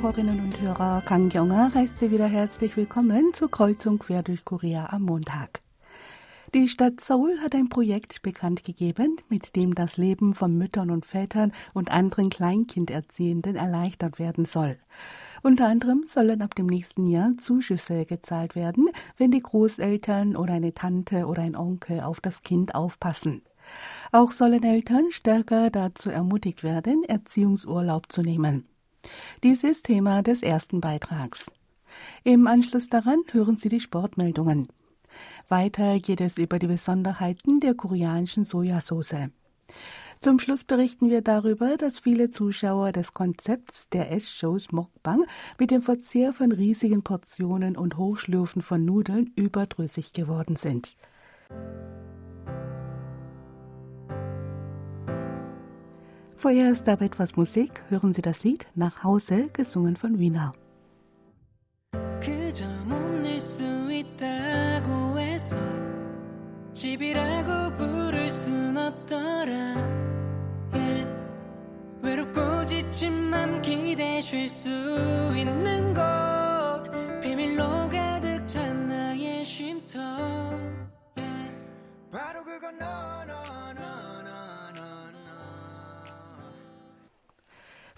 Hörerinnen und Hörer, Kang Yonga heißt Sie wieder herzlich willkommen zur Kreuzung quer durch Korea am Montag. Die Stadt Seoul hat ein Projekt bekannt gegeben, mit dem das Leben von Müttern und Vätern und anderen Kleinkinderziehenden erleichtert werden soll. Unter anderem sollen ab dem nächsten Jahr Zuschüsse gezahlt werden, wenn die Großeltern oder eine Tante oder ein Onkel auf das Kind aufpassen. Auch sollen Eltern stärker dazu ermutigt werden, Erziehungsurlaub zu nehmen. Dies ist Thema des ersten Beitrags. Im Anschluss daran hören Sie die Sportmeldungen. Weiter geht es über die Besonderheiten der koreanischen Sojasauce. Zum Schluss berichten wir darüber, dass viele Zuschauer des Konzepts der Ess-Shows Mokbang mit dem Verzehr von riesigen Portionen und Hochschlürfen von Nudeln überdrüssig geworden sind. Vorerst aber etwas Musik. Hören Sie das Lied Nach Hause, gesungen von Wiener. 집이라고 부를 순 없더라 yeah. 외롭고 지친 맘 기대 쉴수 있는 곳 비밀로 가득 찬 나의 쉼터 yeah. 바로 그건 너너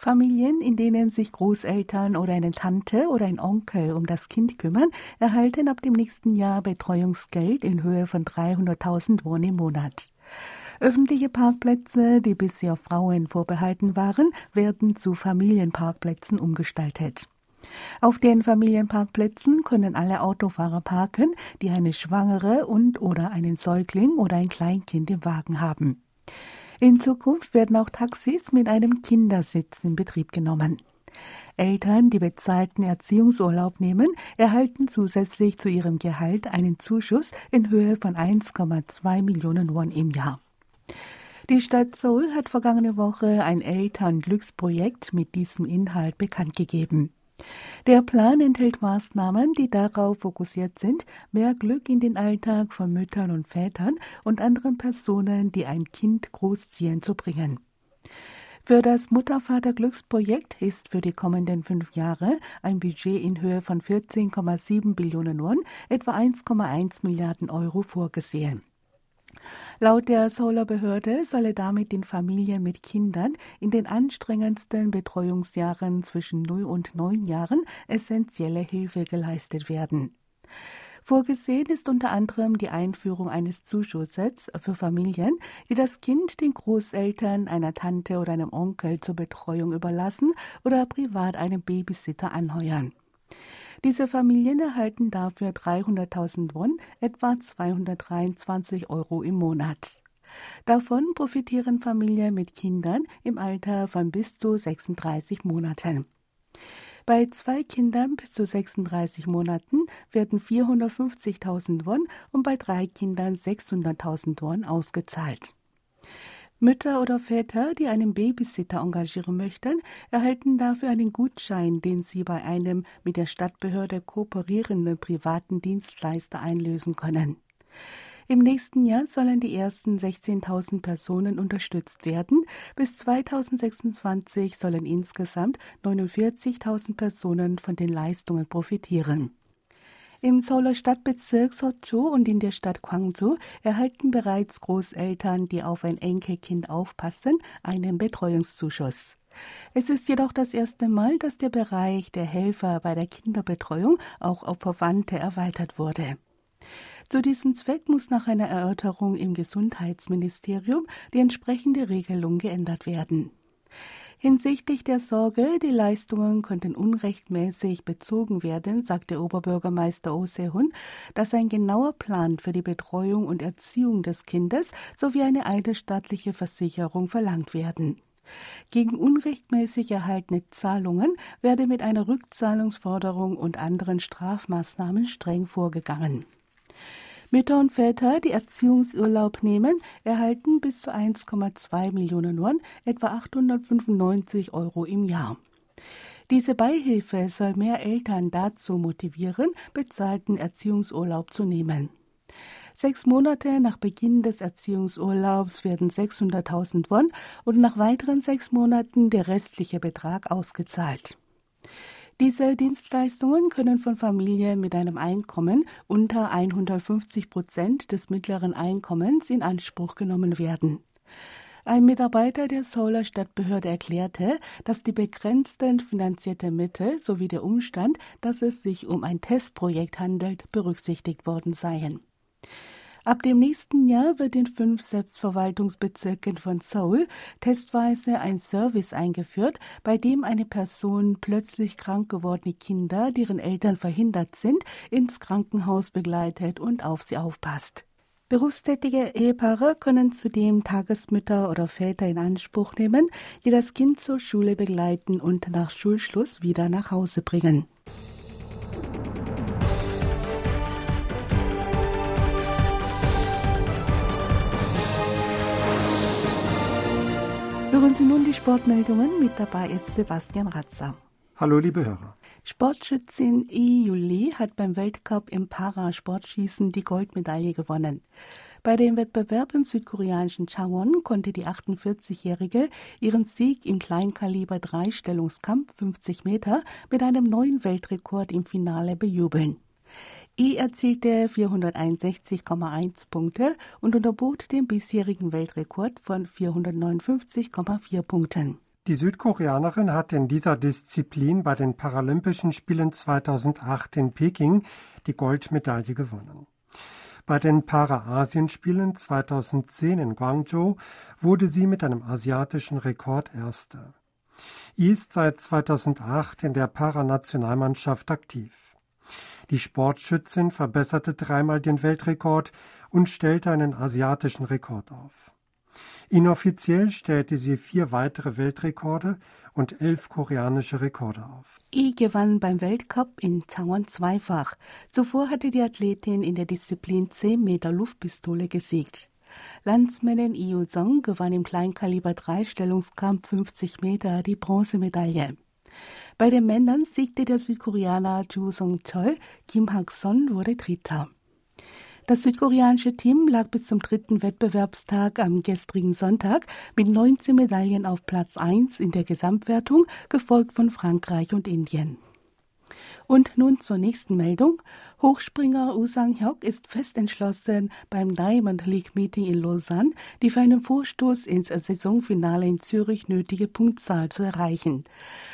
Familien, in denen sich Großeltern oder eine Tante oder ein Onkel um das Kind kümmern, erhalten ab dem nächsten Jahr Betreuungsgeld in Höhe von 300.000 Won im Monat. Öffentliche Parkplätze, die bisher Frauen vorbehalten waren, werden zu Familienparkplätzen umgestaltet. Auf den Familienparkplätzen können alle Autofahrer parken, die eine Schwangere und oder einen Säugling oder ein Kleinkind im Wagen haben. In Zukunft werden auch Taxis mit einem Kindersitz in Betrieb genommen. Eltern, die bezahlten Erziehungsurlaub nehmen, erhalten zusätzlich zu ihrem Gehalt einen Zuschuss in Höhe von 1,2 Millionen Won im Jahr. Die Stadt Seoul hat vergangene Woche ein Elternglücksprojekt mit diesem Inhalt bekannt gegeben. Der Plan enthält Maßnahmen, die darauf fokussiert sind, mehr Glück in den Alltag von Müttern und Vätern und anderen Personen, die ein Kind großziehen, zu bringen. Für das Mutter-Vater-Glücksprojekt ist für die kommenden fünf Jahre ein Budget in Höhe von 14,7 Billionen Won, etwa 1,1 Milliarden Euro vorgesehen. Laut der Solar-Behörde solle damit den Familien mit Kindern in den anstrengendsten Betreuungsjahren zwischen 0 und 9 Jahren essentielle Hilfe geleistet werden. Vorgesehen ist unter anderem die Einführung eines Zuschusses für Familien, die das Kind den Großeltern, einer Tante oder einem Onkel zur Betreuung überlassen oder privat einen Babysitter anheuern. Diese Familien erhalten dafür 300.000 Won, etwa 223 Euro im Monat. Davon profitieren Familien mit Kindern im Alter von bis zu 36 Monaten. Bei zwei Kindern bis zu 36 Monaten werden 450.000 Won und bei drei Kindern 600.000 Won ausgezahlt. Mütter oder Väter, die einen Babysitter engagieren möchten, erhalten dafür einen Gutschein, den sie bei einem mit der Stadtbehörde kooperierenden privaten Dienstleister einlösen können. Im nächsten Jahr sollen die ersten 16.000 Personen unterstützt werden. Bis 2026 sollen insgesamt 49.000 Personen von den Leistungen profitieren. Im Seouler Stadtbezirk Socho und in der Stadt Gwangju erhalten bereits Großeltern, die auf ein Enkelkind aufpassen, einen Betreuungszuschuss. Es ist jedoch das erste Mal, dass der Bereich der Helfer bei der Kinderbetreuung auch auf Verwandte erweitert wurde. Zu diesem Zweck muss nach einer Erörterung im Gesundheitsministerium die entsprechende Regelung geändert werden. Hinsichtlich der Sorge, die Leistungen könnten unrechtmäßig bezogen werden, sagte Oberbürgermeister Oh Se-hun, dass ein genauer Plan für die Betreuung und Erziehung des Kindes sowie eine eidesstaatliche Versicherung verlangt werden. Gegen unrechtmäßig erhaltene Zahlungen werde mit einer Rückzahlungsforderung und anderen Strafmaßnahmen streng vorgegangen. Mütter und Väter, die Erziehungsurlaub nehmen, erhalten bis zu 1,2 Millionen Won, etwa 895 Euro im Jahr. Diese Beihilfe soll mehr Eltern dazu motivieren, bezahlten Erziehungsurlaub zu nehmen. Sechs Monate nach Beginn des Erziehungsurlaubs werden 600.000 Won und nach weiteren sechs Monaten der restliche Betrag ausgezahlt. Diese Dienstleistungen können von Familien mit einem Einkommen unter 150 Prozent des mittleren Einkommens in Anspruch genommen werden. Ein Mitarbeiter der Seouler Stadtbehörde erklärte, dass die begrenzten finanzierten Mittel sowie der Umstand, dass es sich um ein Testprojekt handelt, berücksichtigt worden seien. Ab dem nächsten Jahr wird in fünf Selbstverwaltungsbezirken von Seoul testweise ein Service eingeführt, bei dem eine Person plötzlich krank gewordene Kinder, deren Eltern verhindert sind, ins Krankenhaus begleitet und auf sie aufpasst. Berufstätige Ehepaare können zudem Tagesmütter oder Väter in Anspruch nehmen, die das Kind zur Schule begleiten und nach Schulschluss wieder nach Hause bringen. Hören Sie nun die Sportmeldungen. Mit dabei ist Sebastian Ratzer. Hallo, liebe Hörer. Sportschützin I. Juli hat beim Weltcup im Parasportschießen die Goldmedaille gewonnen. Bei dem Wettbewerb im südkoreanischen Changwon konnte die 48-Jährige ihren Sieg im Kleinkaliber Dreistellungskampf 50 Meter mit einem neuen Weltrekord im Finale bejubeln. I erzielte 461,1 Punkte und unterbot den bisherigen Weltrekord von 459,4 Punkten. Die Südkoreanerin hat in dieser Disziplin bei den Paralympischen Spielen 2008 in Peking die Goldmedaille gewonnen. Bei den Para-Asien-Spielen 2010 in Guangzhou wurde sie mit einem asiatischen Rekord Erste. I ist seit 2008 in der Paranationalmannschaft aktiv. Die Sportschützin verbesserte dreimal den Weltrekord und stellte einen asiatischen Rekord auf. Inoffiziell stellte sie vier weitere Weltrekorde und elf koreanische Rekorde auf. I gewann beim Weltcup in Changwon zweifach. Zuvor hatte die Athletin in der Disziplin 10 Meter Luftpistole gesiegt. Landsmännin Yu Song gewann im Kleinkaliber Dreistellungskampf 50 Meter die Bronzemedaille. Bei den Männern siegte der Südkoreaner Ju Song-chol, Kim Hak-son wurde Dritter. Das südkoreanische Team lag bis zum dritten Wettbewerbstag am gestrigen Sonntag mit 19 Medaillen auf Platz 1 in der Gesamtwertung, gefolgt von Frankreich und Indien. Und nun zur nächsten Meldung. Hochspringer Woo Sang-hyuk ist fest entschlossen, beim Diamond League Meeting in Lausanne die für einen Vorstoß ins Saisonfinale in Zürich nötige Punktzahl zu erreichen.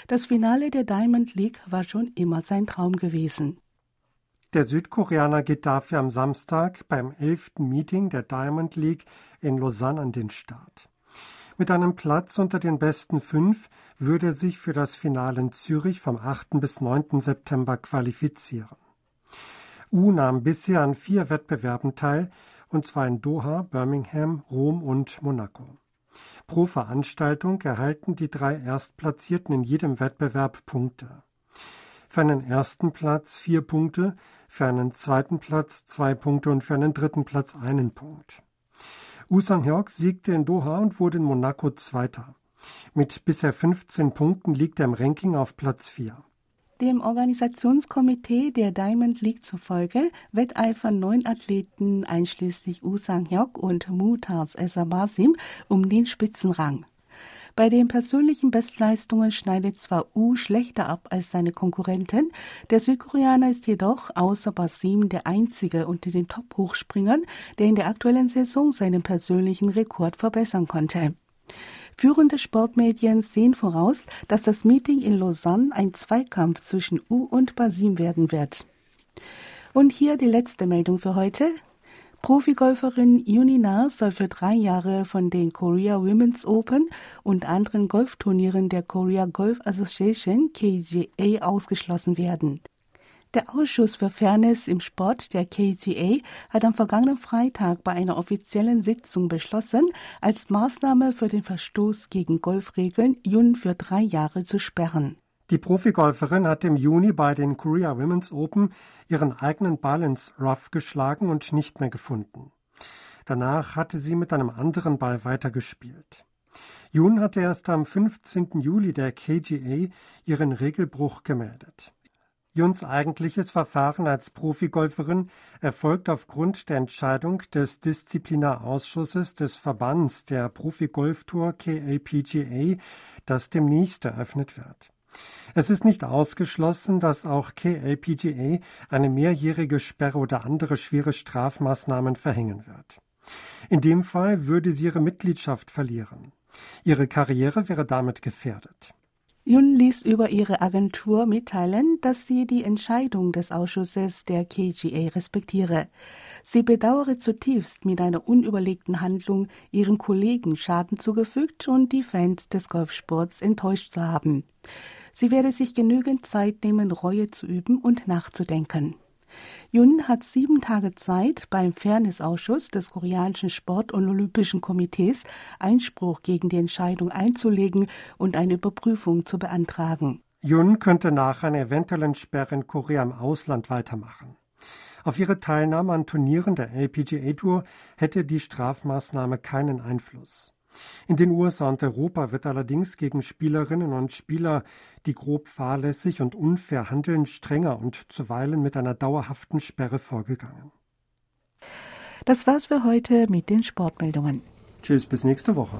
Das Finale der Diamond League war schon immer sein Traum gewesen. Der Südkoreaner geht dafür am Samstag beim elften Meeting der Diamond League in Lausanne an den Start. Mit einem Platz unter den besten fünf würde er sich für das Finale in Zürich vom 8. bis 9. September qualifizieren. U nahm bisher an vier Wettbewerben teil, und zwar in Doha, Birmingham, Rom und Monaco. Pro Veranstaltung erhalten die drei Erstplatzierten in jedem Wettbewerb Punkte. Für einen ersten Platz vier Punkte, für einen zweiten Platz zwei Punkte und für einen dritten Platz einen Punkt. Usang Hyok siegte in Doha und wurde in Monaco Zweiter. Mit bisher 15 Punkten liegt er im Ranking auf Platz 4. Dem Organisationskomitee der Diamond League zufolge wetteifern neun Athleten einschließlich Usang Hyok und Mutaz Esabasim um den Spitzenrang. Bei den persönlichen Bestleistungen schneidet zwar U schlechter ab als seine Konkurrenten, der Südkoreaner ist jedoch außer Basim der einzige unter den Top-Hochspringern, der in der aktuellen Saison seinen persönlichen Rekord verbessern konnte. Führende Sportmedien sehen voraus, dass das Meeting in Lausanne ein Zweikampf zwischen U und Basim werden wird. Und hier die letzte Meldung für heute. Profigolferin Junina soll für drei Jahre von den Korea Women's Open und anderen Golfturnieren der Korea Golf Association KGA ausgeschlossen werden. Der Ausschuss für Fairness im Sport der KGA hat am vergangenen Freitag bei einer offiziellen Sitzung beschlossen, als Maßnahme für den Verstoß gegen Golfregeln Jun für drei Jahre zu sperren. Die Profigolferin hat im Juni bei den Korea Women's Open ihren eigenen Ball ins Rough geschlagen und nicht mehr gefunden. Danach hatte sie mit einem anderen Ball weitergespielt. Jun hatte erst am 15. Juli der KGA ihren Regelbruch gemeldet. Juns eigentliches Verfahren als Profigolferin erfolgt aufgrund der Entscheidung des Disziplinarausschusses des Verbands der Profigolftour KLPGA, das demnächst eröffnet wird. Es ist nicht ausgeschlossen, dass auch KLPGA eine mehrjährige Sperre oder andere schwere Strafmaßnahmen verhängen wird. In dem Fall würde sie ihre Mitgliedschaft verlieren. Ihre Karriere wäre damit gefährdet. Yun ließ über ihre Agentur mitteilen, dass sie die Entscheidung des Ausschusses der KGA respektiere. Sie bedauere zutiefst, mit einer unüberlegten Handlung ihren Kollegen Schaden zugefügt und die Fans des Golfsports enttäuscht zu haben. Sie werde sich genügend Zeit nehmen, Reue zu üben und nachzudenken. Yun hat sieben Tage Zeit, beim Fairnessausschuss des koreanischen Sport- und Olympischen Komitees Einspruch gegen die Entscheidung einzulegen und eine Überprüfung zu beantragen. Yun könnte nach einer eventuellen Sperre in Korea im Ausland weitermachen. Auf ihre Teilnahme an Turnieren der LPGA Tour hätte die Strafmaßnahme keinen Einfluss. In den USA und Europa wird allerdings gegen Spielerinnen und Spieler, die grob fahrlässig und unfair handeln, strenger und zuweilen mit einer dauerhaften Sperre vorgegangen. Das war's für heute mit den Sportmeldungen. Tschüss, bis nächste Woche.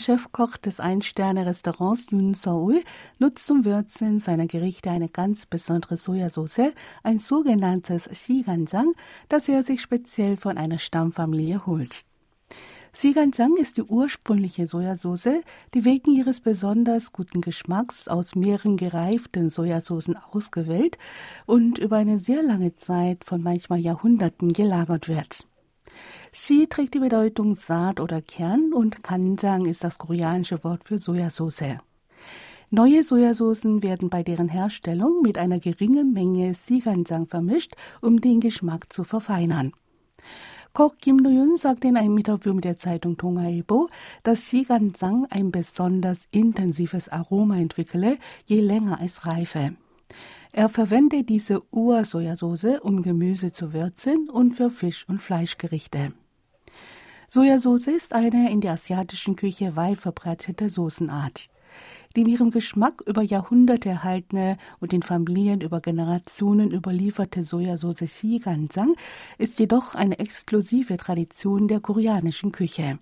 Chefkoch des Ein-Sterne-Restaurants Yun Seoul, nutzt zum Würzen seiner Gerichte eine ganz besondere Sojasauce, ein sogenanntes Siganjang, das er sich speziell von einer Stammfamilie holt. Siganjang ist die ursprüngliche Sojasauce, die wegen ihres besonders guten Geschmacks aus mehreren gereiften Sojasoßen ausgewählt und über eine sehr lange Zeit von manchmal Jahrhunderten gelagert wird. Sie trägt die Bedeutung Saat oder Kern und Kanjang ist das koreanische Wort für Sojasauce. Neue Sojasoßen werden bei deren Herstellung mit einer geringen Menge Siganjang vermischt, um den Geschmack zu verfeinern. Koch Kim Do-yun sagte in einem Interview mit der Zeitung Tongailbo, dass Siganjang ein besonders intensives Aroma entwickle, je länger es reife. Er verwendet diese Ur-Sojasauce, um Gemüse zu würzen und für Fisch- und Fleischgerichte. Sojasauce ist eine in der asiatischen Küche weit verbreitete Soßenart. Die in ihrem Geschmack über Jahrhunderte erhaltene und in Familien über Generationen überlieferte Sojasauce Sigansang ist jedoch eine exklusive Tradition der koreanischen Küche.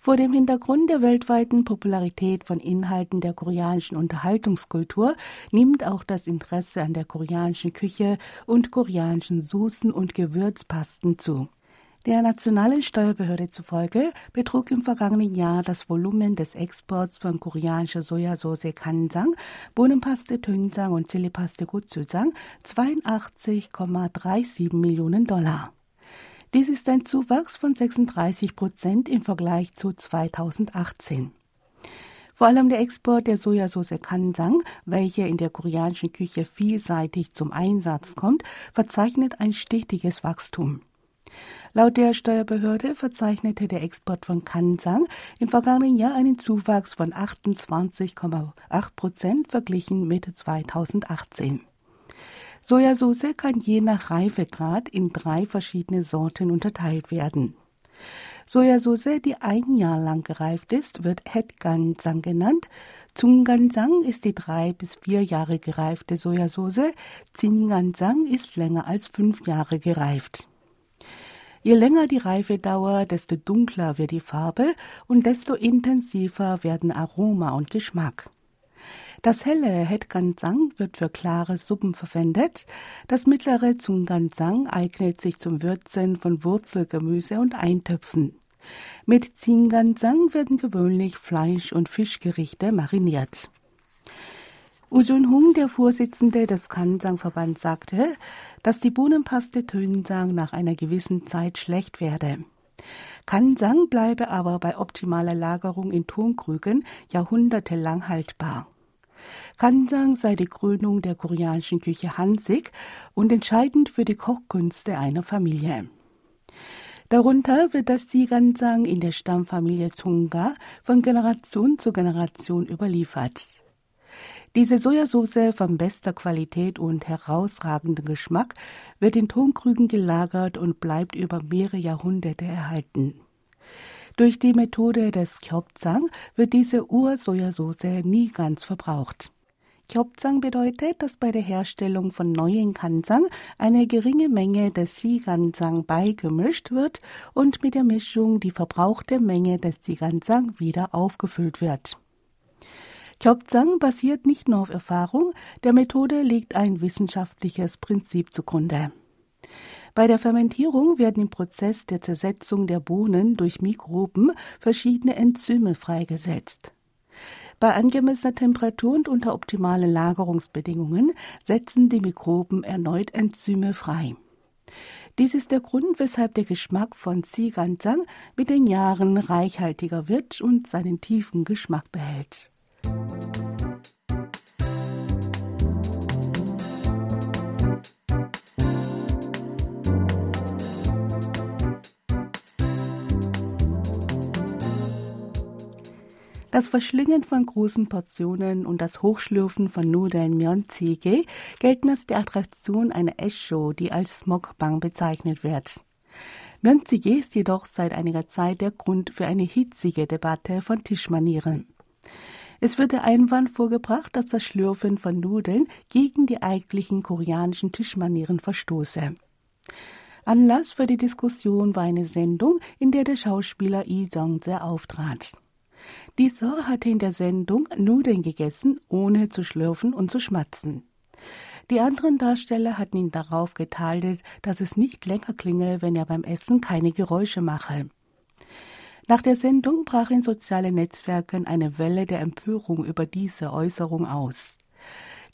Vor dem Hintergrund der weltweiten Popularität von Inhalten der koreanischen Unterhaltungskultur nimmt auch das Interesse an der koreanischen Küche und koreanischen Soßen und Gewürzpasten zu. Der nationalen Steuerbehörde zufolge betrug im vergangenen Jahr das Volumen des Exports von koreanischer Sojasauce Kansang, Bohnenpaste Tönjang und Chilipaste Gochujang 82,37 Millionen Dollar. Dies ist ein Zuwachs von 36 Prozent im Vergleich zu 2018. Vor allem der Export der Sojasauce Kansang, welche in der koreanischen Küche vielseitig zum Einsatz kommt, verzeichnet ein stetiges Wachstum. Laut der Steuerbehörde verzeichnete der Export von Kansang im vergangenen Jahr einen Zuwachs von 28,8 Prozent verglichen mit 2018. Sojasauce kann je nach Reifegrad in drei verschiedene Sorten unterteilt werden. Sojasauce, die ein Jahr lang gereift ist, wird Hetgansang genannt. Zungansang ist die drei bis vier Jahre gereifte Sojasauce. Zingansang ist länger als fünf Jahre gereift. Je länger die Reifedauer, desto dunkler wird die Farbe und desto intensiver werden Aroma und Geschmack. Das helle Hetgansang wird für klare Suppen verwendet. Das mittlere Zungansang eignet sich zum Würzen von Wurzelgemüse und Eintöpfen. Mit Zingansang werden gewöhnlich Fleisch- und Fischgerichte mariniert. Ujun Hung, der Vorsitzende des Kansang-Verbands, sagte, dass die Bohnenpaste Tönsang nach einer gewissen Zeit schlecht werde. Kansang bleibe aber bei optimaler Lagerung in Tonkrügen jahrhundertelang haltbar. Kansang sei die Krönung der koreanischen Küche Hansik und entscheidend für die Kochkünste einer Familie. Darunter wird das Sigansang in der Stammfamilie Tunga von Generation zu Generation überliefert. Diese Sojasauce von bester Qualität und herausragendem Geschmack wird in Tonkrügen gelagert und bleibt über mehrere Jahrhunderte erhalten. Durch die Methode des Kyopzang wird diese Ursojasauce nie ganz verbraucht. Kyopzang bedeutet, dass bei der Herstellung von neuen Kansang eine geringe Menge des Sigansang beigemischt wird und mit der Mischung die verbrauchte Menge des Sigansang wieder aufgefüllt wird. Kyopzang basiert nicht nur auf Erfahrung, der Methode liegt ein wissenschaftliches Prinzip zugrunde. Bei der Fermentierung werden im Prozess der Zersetzung der Bohnen durch Mikroben verschiedene Enzyme freigesetzt. Bei angemessener Temperatur und unter optimalen Lagerungsbedingungen setzen die Mikroben erneut Enzyme frei. Dies ist der Grund, weshalb der Geschmack von Zigansang mit den Jahren reichhaltiger wird und seinen tiefen Geschmack behält. Das Verschlingen von großen Portionen und das Hochschlürfen von Nudeln Myeonjjigae gelten als die Attraktion einer Essshow, die als Mokbang bezeichnet wird. Myeonjjigae ist jedoch seit einiger Zeit der Grund für eine hitzige Debatte von Tischmanieren. Es wird der Einwand vorgebracht, dass das Schlürfen von Nudeln gegen die eigentlichen koreanischen Tischmanieren verstoße. Anlass für die Diskussion war eine Sendung, in der der Schauspieler Lee Jong-se auftrat. Dieser hatte in der Sendung Nudeln gegessen, ohne zu schlürfen und zu schmatzen. Die anderen Darsteller hatten ihn darauf getadelt, dass es nicht länger klinge, wenn er beim Essen keine Geräusche mache. Nach der Sendung brach in sozialen Netzwerken eine Welle der Empörung über diese Äußerung aus.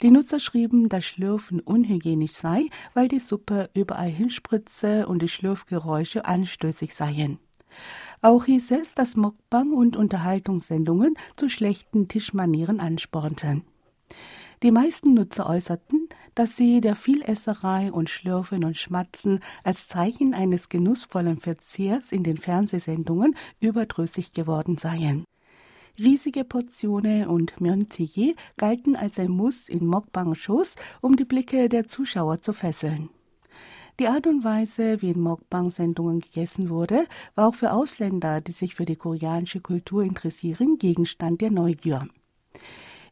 Die Nutzer schrieben, dass Schlürfen unhygienisch sei, weil die Suppe überall hinspritze und die Schlürfgeräusche anstößig seien. Auch hieß es, dass Mokbang und Unterhaltungssendungen zu schlechten Tischmanieren anspornten. Die meisten Nutzer äußerten, dass sie der Vielesserei und Schlürfen und Schmatzen als Zeichen eines genussvollen Verzehrs in den Fernsehsendungen überdrüssig geworden seien. Riesige Portionen und Myeonjjigae galten als ein Muss in Mokbang-Shows, um die Blicke der Zuschauer zu fesseln. Die Art und Weise, wie in Mokbang-Sendungen gegessen wurde, war auch für Ausländer, die sich für die koreanische Kultur interessieren, Gegenstand der Neugier.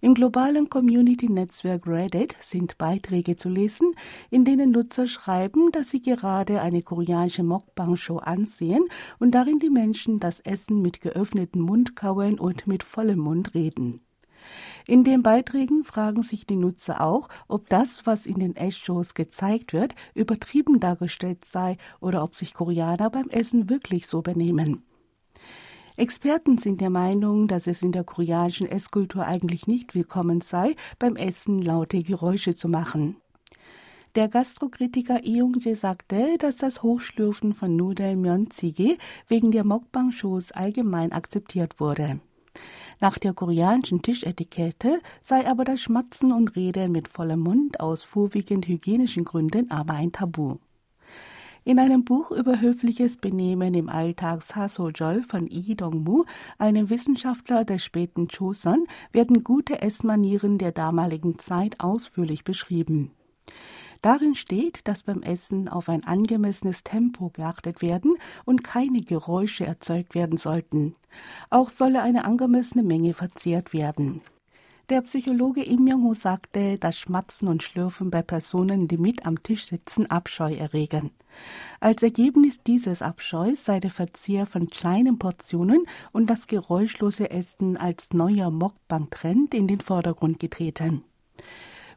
Im globalen Community-Netzwerk Reddit sind Beiträge zu lesen, in denen Nutzer schreiben, dass sie gerade eine koreanische Mukbang-Show ansehen und darin die Menschen das Essen mit geöffnetem Mund kauen und mit vollem Mund reden. In den Beiträgen fragen sich die Nutzer auch, ob das, was in den Essshows gezeigt wird, übertrieben dargestellt sei oder ob sich Koreaner beim Essen wirklich so benehmen. Experten sind der Meinung, dass es in der koreanischen Esskultur eigentlich nicht willkommen sei, beim Essen laute Geräusche zu machen. Der Gastrokritiker Eung-se sagte, dass das Hochschlürfen von Nudeln Myeonjjigae wegen der Mokbang-Shows allgemein akzeptiert wurde. Nach der koreanischen Tischetikette sei aber das Schmatzen und Reden mit vollem Mund aus vorwiegend hygienischen Gründen aber ein Tabu. In einem Buch über höfliches Benehmen im Alltag Sasojol von Lee Dong-mu, einem Wissenschaftler des späten Choson, werden gute Essmanieren der damaligen Zeit ausführlich beschrieben. Darin steht, dass beim Essen auf ein angemessenes Tempo geachtet werden und keine Geräusche erzeugt werden sollten. Auch solle eine angemessene Menge verzehrt werden. Der Psychologe Im Myung-ho sagte, dass Schmatzen und Schlürfen bei Personen, die mit am Tisch sitzen, Abscheu erregen. Als Ergebnis dieses Abscheus sei der Verzehr von kleinen Portionen und das geräuschlose Essen als neuer Mokbang-Trend in den Vordergrund getreten.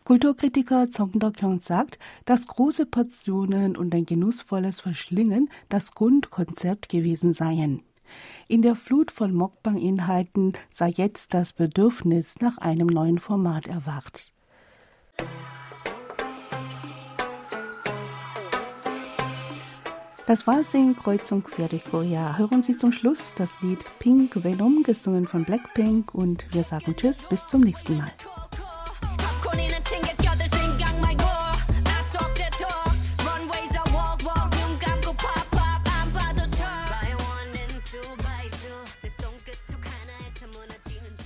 Kulturkritiker Zong Dok-hyung sagt, dass große Portionen und ein genussvolles Verschlingen das Grundkonzept gewesen seien. In der Flut von Mokbang-Inhalten sei jetzt das Bedürfnis nach einem neuen Format erwacht. Das war in Kreuzung quer durch Korea. Hören Sie zum Schluss das Lied Pink Venom, gesungen von Blackpink und wir sagen Tschüss, bis zum nächsten Mal.